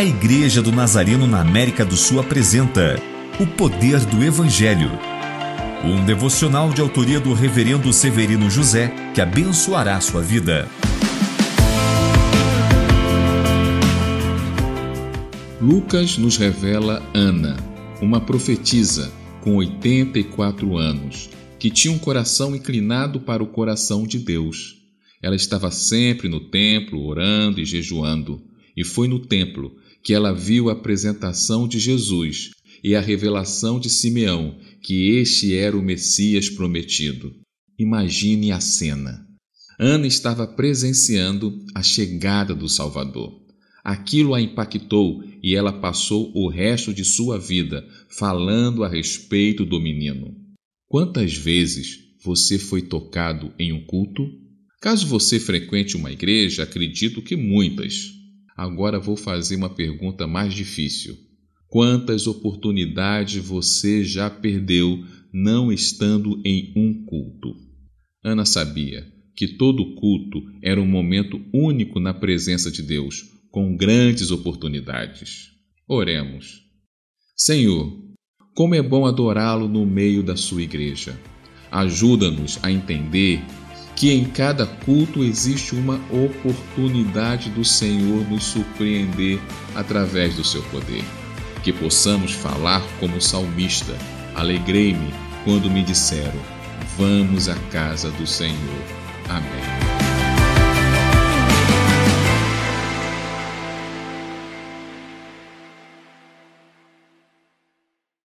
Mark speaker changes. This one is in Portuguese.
Speaker 1: A Igreja do Nazareno na América do Sul apresenta O Poder do Evangelho. Um devocional de autoria do Reverendo Severino José que abençoará sua vida.
Speaker 2: Lucas nos revela Ana, uma profetisa com 84 anos, que tinha um coração inclinado para o coração de Deus. Ela estava sempre no templo, orando e jejuando, e foi no templo que ela viu a apresentação de Jesus e a revelação de Simeão que este era o Messias prometido. Imagine a cena. Ana estava presenciando a chegada do Salvador. Aquilo a impactou e ela passou o resto de sua vida falando a respeito do menino. Quantas vezes você foi tocado em um culto? Caso você frequente uma igreja, acredito que muitas. Agora vou fazer uma pergunta mais difícil. Quantas oportunidades você já perdeu não estando em um culto? Ana sabia que todo culto era um momento único na presença de Deus, com grandes oportunidades. Oremos. Senhor, como é bom adorá-lo no meio da sua igreja. Ajuda-nos a entender que em cada culto existe uma oportunidade do Senhor nos surpreender através do seu poder. Que possamos falar como salmista: Alegrei-me quando me disseram: Vamos à casa do Senhor. Amém.